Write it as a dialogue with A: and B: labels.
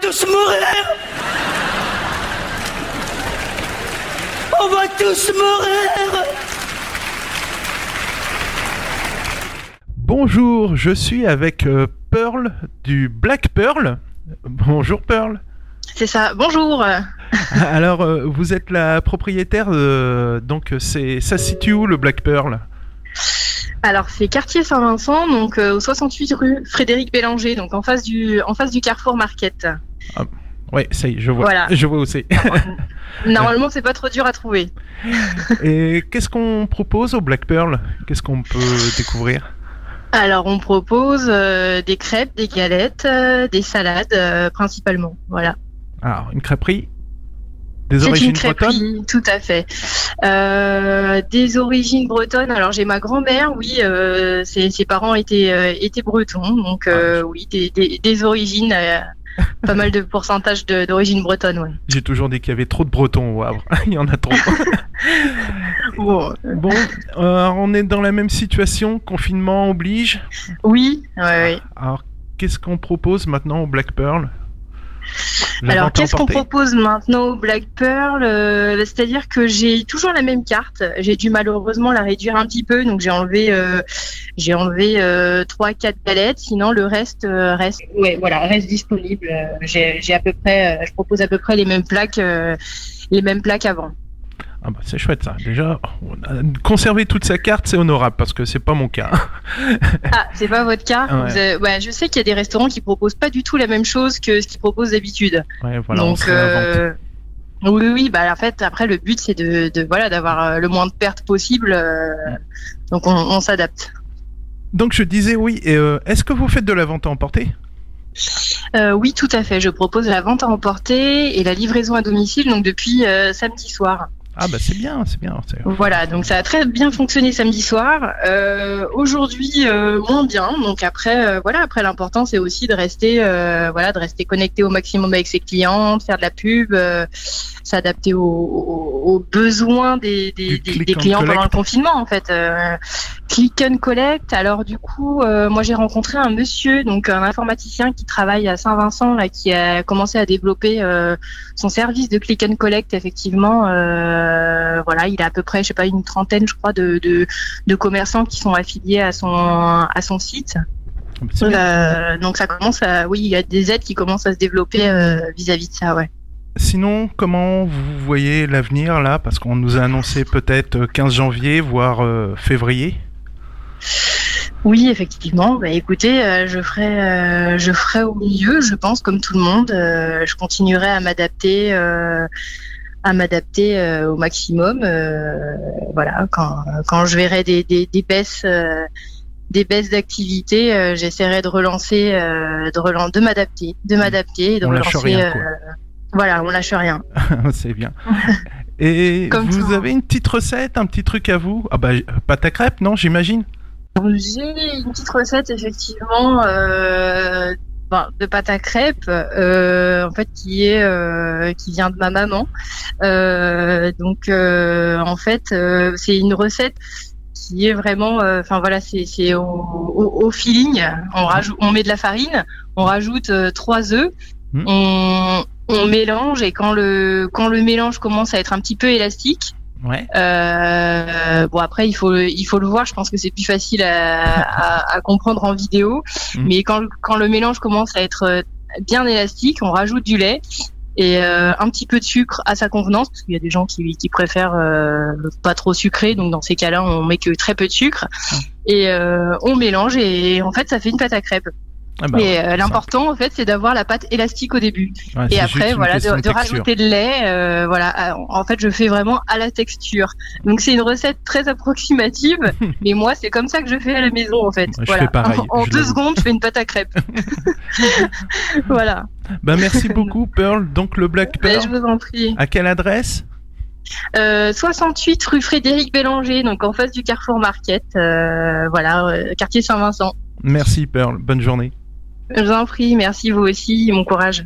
A: tous mourir On va tous mourir
B: Bonjour, je suis avec euh, Pearl du Black Pearl. Bonjour Pearl.
C: C'est ça. Bonjour.
B: Alors, euh, vous êtes la propriétaire, euh, donc c'est ça se situe où le Black Pearl?
C: Alors c'est quartier Saint-Vincent, donc euh, au 68 rue Frédéric Bélanger, donc en face du en face du Carrefour Market.
B: Oui, ça y est, je vois.
C: Voilà.
B: Je vois c'est.
C: Normalement c'est pas trop dur à trouver.
B: Et qu'est-ce qu'on propose au Black Pearl? Qu'est-ce qu'on peut découvrir?
C: Alors on propose euh, des crêpes, des galettes, euh, des salades euh, principalement. Voilà.
B: Alors, une crêperie? Des origines
C: une
B: bretonnes
C: crêperie, tout à fait. Des origines bretonnes. Alors j'ai ma grand-mère, oui, ses, ses parents étaient étaient bretons, donc euh, oui, des, des, des origines, pas mal de pourcentage d'origine bretonne, ouais.
B: J'ai toujours dit qu'il y avait trop de bretons au Havre. Il y en a trop.
C: Bon,
B: bon, euh, on est dans la même situation, confinement oblige.
C: oui, ouais, ouais.
B: Alors, qu'est-ce qu'on propose maintenant au Black Pearl?
C: Alors, qu'est-ce qu'on propose maintenant au Black Pearl? Euh, C'est-à-dire que j'ai toujours la même carte. J'ai dû malheureusement la réduire un petit peu, donc j'ai enlevé, euh, j'ai enlevé euh, trois, quatre galettes. Sinon, le reste euh, reste, ouais, voilà, reste disponible. Euh, J'ai j'ai à peu près, je propose à peu près les mêmes plaques, euh, les mêmes plaques avant.
B: Ah bah, c'est chouette ça. Déjà, conserver toute sa carte, c'est honorable parce que c'est pas mon cas.
C: Ah, c'est pas votre cas?
B: Ouais.
C: Vous avez- ouais, Je sais qu'il y a des restaurants qui proposent pas du tout la même chose que ce qu'ils proposent d'habitude.
B: Ouais, voilà, on
C: Donc, euh, oui, oui, bah en fait, après le but c'est de, de voilà d'avoir le moins de pertes possible. euh, donc on, on s'adapte.
B: Donc je disais oui. et, euh, Est-ce que vous faites de la vente à emporter?
C: Euh, oui, tout à fait. Je propose la vente à emporter et la livraison à domicile donc depuis euh, samedi soir.
B: Ah bah c'est bien, c'est bien.
C: Voilà, donc ça a très bien fonctionné samedi soir. Euh, Aujourd'hui, euh, moins bien. Donc après, euh, voilà, après l'important c'est aussi de rester, voilà, de rester connecté au maximum avec ses clients, de faire de la pub, s'adapter aux, aux- aux besoins des, clients pendant le confinement en fait. Click and collect. Alors du coup, euh, moi j'ai rencontré un monsieur, donc un informaticien qui travaille à Saint-Vincent là, qui a commencé à développer euh, son service de click and collect. Effectivement, euh, voilà, il a à peu près, je sais pas, une trentaine, je crois, de, de, de commerçants qui sont affiliés à son à son site. donc ça commence à, oui, il y a des aides qui commencent à se développer vis-à-vis de ça, ouais.
B: Sinon, comment vous voyez l'avenir là? Parce qu'on nous a annoncé peut-être euh, 15 janvier, voire février.
C: Oui, effectivement. Bah, écoutez, euh, je ferai, euh, je ferai au mieux, je pense, comme tout le monde. Euh, je continuerai à m'adapter, à m'adapter au maximum. Voilà, quand, quand je verrai des, des, des baisses, des baisses d'activité, j'essaierai de relancer, de relan- de m'adapter, de m'adapter, et de
B: On lâche
C: relancer.
B: rien,
C: voilà, on lâche rien.
B: c'est bien. Et
C: Comme
B: vous avez une petite recette, un petit truc à vous? Ah bah pâte à crêpes, non J'imagine?
C: J'ai une petite recette effectivement euh, ben, de pâte à crêpes, euh, en fait qui est euh, qui vient de ma maman. Euh, donc euh, en fait euh, c'est une recette qui est vraiment, euh, enfin voilà, c'est c'est au, au, au feeling. On rajoute, on met de la farine, on rajoute trois œufs,
B: Mhm.
C: on on mélange et quand le quand le mélange commence à être un petit peu élastique,
B: Ouais.
C: euh, bon après il faut il faut le voir. Je pense que c'est plus facile à, à, à comprendre en vidéo.
B: Mhm.
C: Mais quand le- quand le mélange commence à être euh, bien élastique, on rajoute du lait et euh, un petit peu de sucre à sa convenance parce qu'il y a des gens qui, qui préfèrent euh, pas trop sucré. Donc dans ces cas-là, on met que très peu de sucre et euh, on mélange et en fait ça fait une pâte à crêpes.
B: Ah bah,
C: et euh, l'important en fait c'est d'avoir la pâte élastique au début.
B: Ouais,
C: et après voilà de, de rajouter de lait euh, voilà en fait je fais vraiment à la texture. Donc c'est une recette très approximative mais moi c'est comme ça que je fais à la maison en fait.
B: Je
C: voilà.
B: fais pareil,
C: en, deux secondes je fais une pâte à crêpes. Voilà.
B: Bah merci beaucoup Pearl. Donc le Black
C: Mais
B: Pearl.
C: je vous en prie.
B: À quelle adresse?
C: Euh, 68 rue Frédéric Bélanger donc en face du Carrefour Market euh, voilà euh, quartier Saint-Vincent.
B: Merci Pearl. Bonne journée.
C: Je vous en prie merci vous aussi bon courage